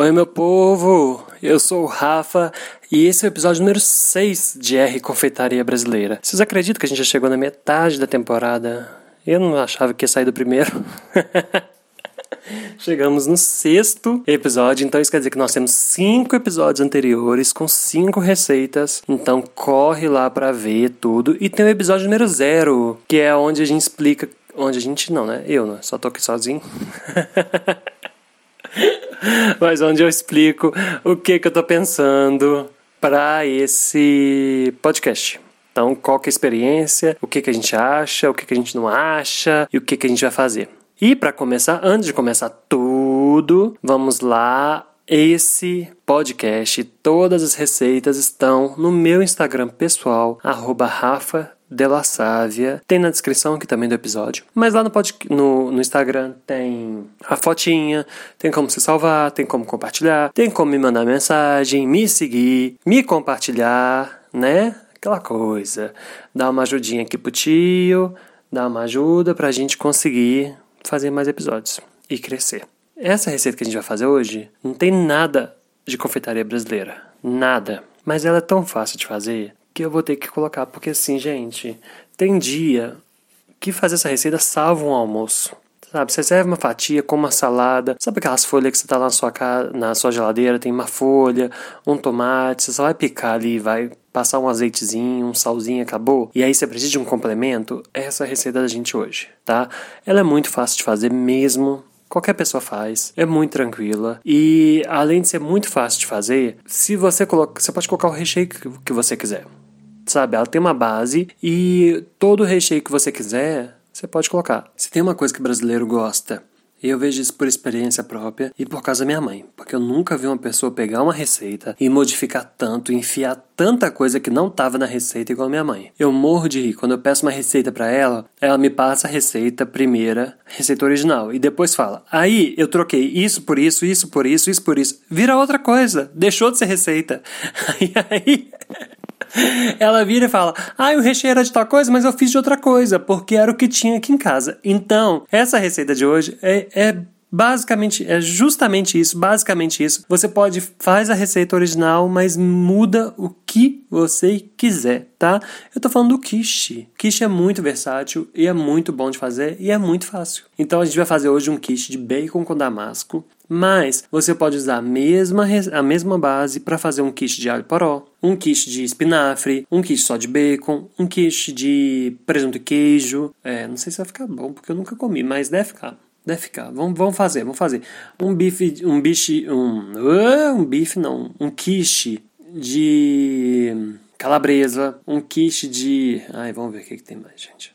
Oi, meu povo! Eu sou o Rafa e esse é o episódio número 6 de R Confeitaria Brasileira. Vocês acreditam que a gente já chegou na metade da temporada? Eu não achava que ia sair do primeiro. Chegamos no sexto episódio, então isso quer dizer que nós temos cinco episódios anteriores com cinco receitas. Então corre lá para ver tudo. E tem o episódio número zero, que é onde a gente explica. Onde a gente não, né? Eu, né? Só tô aqui sozinho. Mas onde eu explico o que, que eu tô pensando para esse podcast. Então, qual que é a experiência, o que, que a gente acha, o que, que a gente não acha e o que, que a gente vai fazer. E para começar, antes de começar tudo, vamos lá. Esse podcast, todas as receitas estão no meu Instagram pessoal, arroba Rafa Della Sávia. Tem na descrição aqui também do episódio. Mas lá no, pod, no, no Instagram tem a fotinha, tem como se salvar, tem como compartilhar, tem como me mandar mensagem, me seguir, me compartilhar, né? Aquela coisa. Dar uma ajudinha aqui pro tio, dar uma ajuda pra gente conseguir fazer mais episódios e crescer. Essa receita que a gente vai fazer hoje não tem nada de confeitaria brasileira. Nada. Mas ela é tão fácil de fazer que eu vou ter que colocar, porque assim, gente, tem dia que fazer essa receita salva um almoço. Sabe, você serve uma fatia com uma salada. Sabe aquelas folhas que você tá lá na sua, casa, na sua geladeira? Tem uma folha, um tomate. Você só vai picar ali, vai passar um azeitezinho, um salzinho, acabou. E aí você precisa de um complemento. Essa é a receita da gente hoje, tá? Ela é muito fácil de fazer mesmo. Qualquer pessoa faz, é muito tranquila e além de ser muito fácil de fazer, se você coloca, você pode colocar o recheio que você quiser sabe? Ela tem uma base e todo o recheio que você quiser, você pode colocar. Se tem uma coisa que brasileiro gosta, e eu vejo isso por experiência própria e por causa da minha mãe, porque eu nunca vi uma pessoa pegar uma receita e modificar tanto, enfiar tanta coisa que não estava na receita igual a minha mãe. Eu morro de rir quando eu peço uma receita para ela, ela me passa a receita primeira, receita original, e depois fala: "Aí eu troquei isso por isso, isso por isso, isso por isso". Vira outra coisa, deixou de ser receita. E aí ela vira e fala: Ah, o recheio era de tal coisa, mas eu fiz de outra coisa, porque era o que tinha aqui em casa. Então, essa receita de hoje é, é Basicamente, é justamente isso, basicamente isso. Você pode faz a receita original, mas muda o que você quiser, tá? Eu tô falando do quiche. Quiche é muito versátil e é muito bom de fazer e é muito fácil. Então a gente vai fazer hoje um quiche de bacon com damasco, mas você pode usar a mesma, a mesma base para fazer um quiche de alho poró, um quiche de espinafre, um quiche só de bacon, um quiche de presunto e queijo. É, não sei se vai ficar bom porque eu nunca comi, mas deve ficar. Deve ficar. Vamos, vamos fazer, vamos fazer. Um bife, um bife, um, uh, um bife não, um quiche de calabresa, um quiche de, ai, vamos ver o que, que tem mais, gente.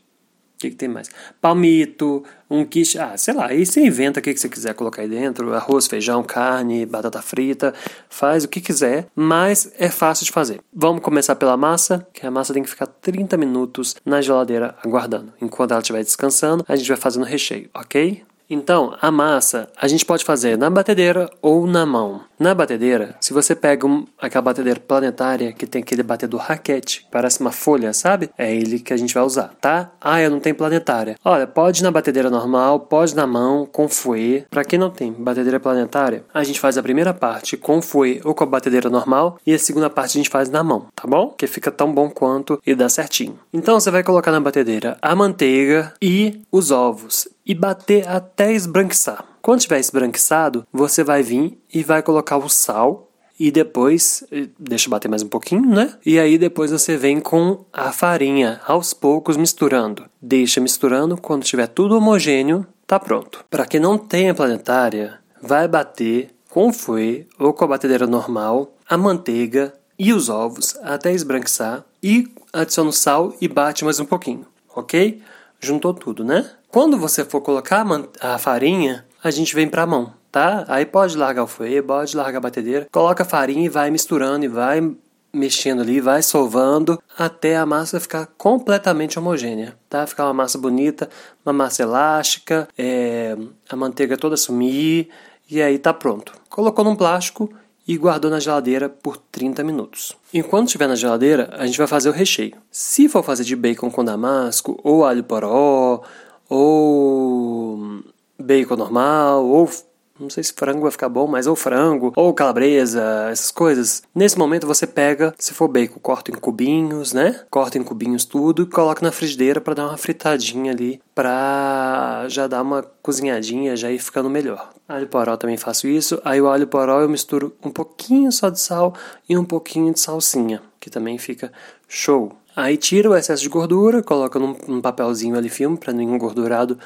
O que, que tem mais? Palmito, um quiche, ah, sei lá, aí você inventa o que, que você quiser colocar aí dentro, arroz, feijão, carne, batata frita, faz o que quiser, mas é fácil de fazer. Vamos começar pela massa, que a massa tem que ficar 30 minutos na geladeira aguardando. Enquanto ela estiver descansando, a gente vai fazendo o recheio, ok? Então, a massa a gente pode fazer na batedeira ou na mão. Na batedeira, se você pega um, aquela batedeira planetária que tem aquele batedor raquete, parece uma folha, sabe? É ele que a gente vai usar, tá? Ah, eu não tenho planetária. Olha, pode na batedeira normal, pode na mão, com fouet. Para quem não tem batedeira planetária, a gente faz a primeira parte com fouet ou com a batedeira normal e a segunda parte a gente faz na mão, tá bom? Que fica tão bom quanto e dá certinho. Então você vai colocar na batedeira a manteiga e os ovos e bater até esbranquiçar. Quando tiver esbranquiçado, você vai vir e vai colocar o sal e depois eh, deixa bater mais um pouquinho, né? E aí depois você vem com a farinha aos poucos misturando. Deixa misturando, quando tiver tudo homogêneo, tá pronto. Para quem não tem a planetária, vai bater com fouet ou com a batedeira normal a manteiga e os ovos até esbranquiçar e adiciona o sal e bate mais um pouquinho, ok? Juntou tudo, né? Quando você for colocar a farinha, a gente vem para a mão, tá? Aí pode largar o fouet, pode largar a batedeira, coloca a farinha e vai misturando e vai mexendo ali, vai sovando até a massa ficar completamente homogênea, tá? Ficar uma massa bonita, uma massa elástica, é, a manteiga toda sumir e aí tá pronto. Colocou num plástico e guardou na geladeira por 30 minutos. Enquanto estiver na geladeira, a gente vai fazer o recheio. Se for fazer de bacon com damasco ou alho poró ou bacon normal, ou não sei se frango vai ficar bom, mas ou frango, ou calabresa, essas coisas. Nesse momento você pega, se for bacon, corta em cubinhos, né? Corta em cubinhos tudo e coloca na frigideira para dar uma fritadinha ali, pra já dar uma cozinhadinha, já ir ficando melhor. Alho poró também faço isso. Aí o alho poró eu misturo um pouquinho só de sal e um pouquinho de salsinha, que também fica show. Aí tira o excesso de gordura, coloca num, num papelzinho ali filme para não engordurado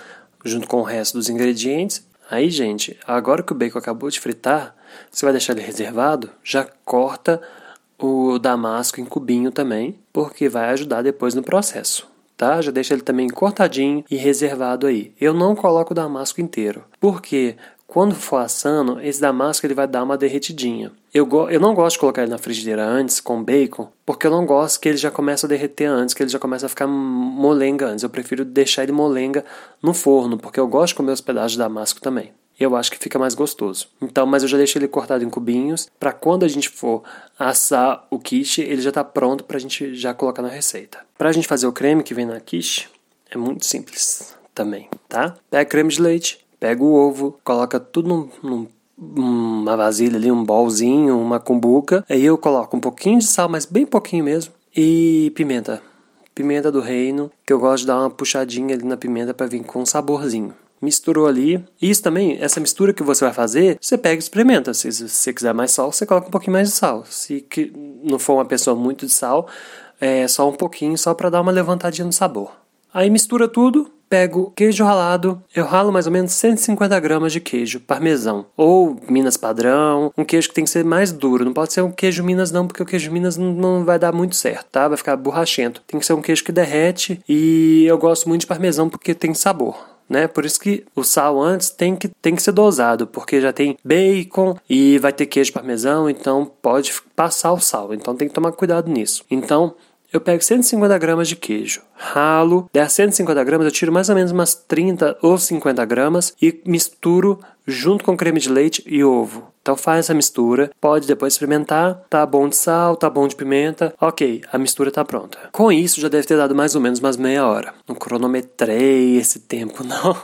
junto com o resto dos ingredientes Aí, gente, agora que o bacon acabou de fritar, você vai deixar ele reservado, já corta o damasco em cubinho também, porque vai ajudar depois no processo. Tá? Já deixa ele também cortadinho e reservado aí. Eu não coloco o damasco inteiro, porque quando for assando, esse damasco ele vai dar uma derretidinha. Eu, eu não gosto de colocar ele na frigideira antes com bacon, porque eu não gosto que ele já comece a derreter antes, que ele já comece a ficar molenga antes. Eu prefiro deixar ele molenga no forno, porque eu gosto de comer os pedaços de damasco também. Eu acho que fica mais gostoso. Então, mas eu já deixei ele cortado em cubinhos para quando a gente for assar o quiche, ele já está pronto para a gente já colocar na receita. Para a gente fazer o creme que vem na quiche, é muito simples também, tá? Pega creme de leite, pega o ovo, coloca tudo num, num vasilha ali, um bolzinho, uma cumbuca. Aí eu coloco um pouquinho de sal, mas bem pouquinho mesmo. E pimenta. Pimenta do reino, que eu gosto de dar uma puxadinha ali na pimenta para vir com um saborzinho. Misturou ali. Isso também, essa mistura que você vai fazer, você pega e experimenta. Se, se você quiser mais sal, você coloca um pouquinho mais de sal. Se que não for uma pessoa muito de sal, é só um pouquinho, só para dar uma levantadinha no sabor. Aí mistura tudo, pego queijo ralado, eu ralo mais ou menos 150 gramas de queijo parmesão, ou Minas padrão, um queijo que tem que ser mais duro, não pode ser um queijo Minas não, porque o queijo Minas não, vai dar muito certo, tá? Vai ficar borrachento. Tem que ser um queijo que derrete e eu gosto muito de parmesão porque tem sabor. Né? Por isso que o sal antes tem que, tem que ser dosado, porque já tem bacon e vai ter queijo parmesão, então pode passar o sal. Então tem que tomar cuidado nisso. Então eu pego 150 gramas de queijo, ralo, der 150 gramas, eu tiro mais ou menos umas 30 ou 50 gramas e misturo junto com creme de leite e ovo. Então faz essa mistura, pode depois experimentar, tá bom de sal, tá bom de pimenta, ok, a mistura tá pronta. Com isso já deve ter dado mais ou menos umas meia hora. Não cronometrei esse tempo não,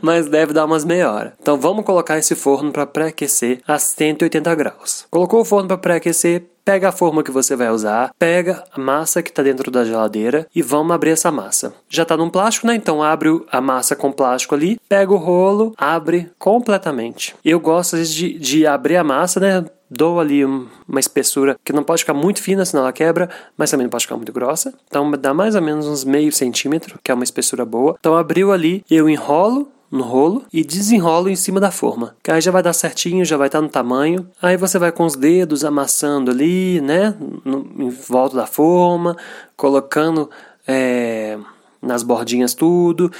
mas deve dar umas meia hora. Então vamos colocar esse forno para pré-aquecer a 180 graus. Colocou o forno para pré-aquecer, pega a forma que você vai usar, pega a massa que está dentro da geladeira e vamos abrir essa massa. Já está num plástico, né? Então abre a massa com plástico ali, pega o rolo, abre completamente. Eu gosto de, de abrir a massa, né? Dou ali uma espessura que não pode ficar muito fina, senão ela quebra, mas também não pode ficar muito grossa. Então dá mais ou menos uns meio centímetro, que é uma espessura boa. Então abriu ali, eu enrolo no rolo e desenrolo em cima da forma. Que aí já vai dar certinho, já vai estar tá no tamanho. Aí você vai com os dedos amassando ali, né? No, em volta da forma, colocando é, nas bordinhas tudo.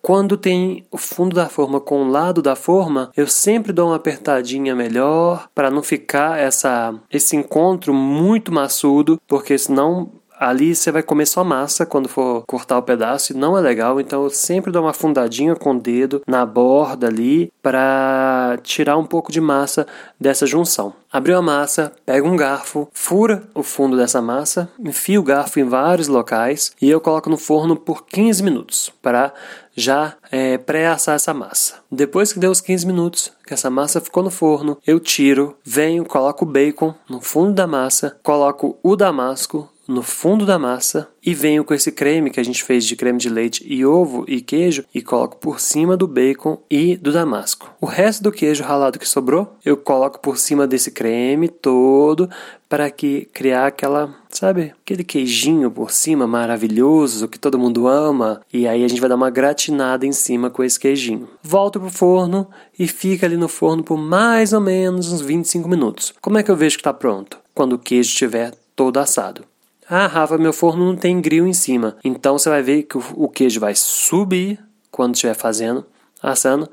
Quando tem o fundo da forma com o lado da forma, eu sempre dou uma apertadinha melhor para não ficar essa esse encontro muito maçudo, porque senão ali você vai comer só massa quando for cortar o pedaço e não é legal, então eu sempre dou uma fundadinha com o dedo na borda ali para tirar um pouco de massa dessa junção. Abriu a massa, pega um garfo, fura o fundo dessa massa, enfia o garfo em vários locais e eu coloco no forno por 15 minutos para já é, pré-assar essa massa. Depois que deu os 15 minutos, que essa massa ficou no forno, eu tiro, venho, coloco o bacon no fundo da massa, coloco o damasco no fundo da massa e venho com esse creme que a gente fez de creme de leite e ovo e queijo e coloco por cima do bacon e do damasco. O resto do queijo ralado que sobrou, eu coloco por cima desse creme todo para que criar aquela, sabe, aquele queijinho por cima maravilhoso que todo mundo ama e aí a gente vai dar uma gratinada em cima com esse queijinho. Volto pro forno e fica ali no forno por mais ou menos uns 25 minutos. Como é que eu vejo que está pronto? Quando o queijo estiver todo assado. Ah, Rafa, meu forno não tem grill em cima. Então você vai ver que o queijo vai subir quando estiver fazendo, assando.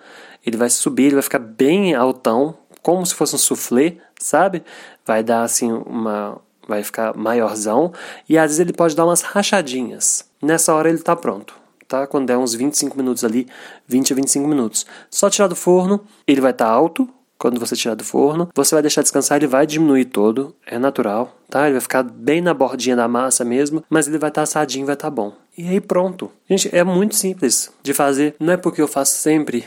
Ele vai subir, ele vai ficar bem altão, como se fosse um soufflé, sabe? Vai dar assim uma. Vai ficar maiorzão. E às vezes ele pode dar umas rachadinhas. Nessa hora ele está pronto. Tá? Quando der uns 25 minutos ali, 20 a 25 minutos. Só tirar do forno, ele vai estar tá alto, quando você tirar do forno. Você vai deixar descansar, ele vai diminuir todo, é natural, tá? Ele vai ficar bem na bordinha da massa mesmo, mas ele vai estar tá assadinho, vai estar tá bom. E aí pronto. Gente, é muito simples de fazer. Não é porque eu faço sempre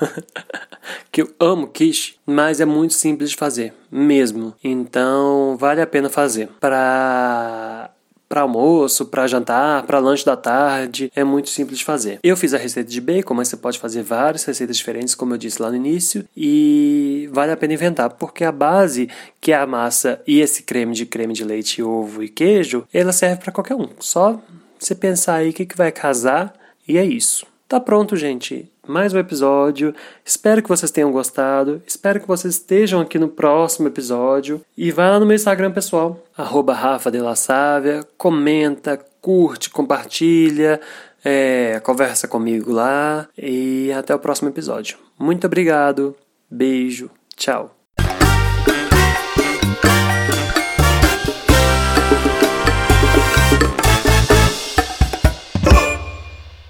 que eu amo quiche, mas é muito simples de fazer, mesmo. Então, vale a pena fazer. Para para almoço, para jantar, para lanche da tarde, é muito simples de fazer. Eu fiz a receita de bacon, mas você pode fazer várias receitas diferentes, como eu disse lá no início, e vale a pena inventar, porque a base, que é a massa e esse creme de creme de leite, ovo e queijo, ela serve para qualquer um. Só você pensar aí o que, que vai casar e é isso. Tá pronto, gente mais um episódio. Espero que vocês tenham gostado. Espero que vocês estejam aqui no próximo episódio. E vai lá no meu Instagram pessoal, arroba comenta, curte, compartilha, é, conversa comigo lá. E até o próximo episódio. Muito obrigado. Beijo. Tchau.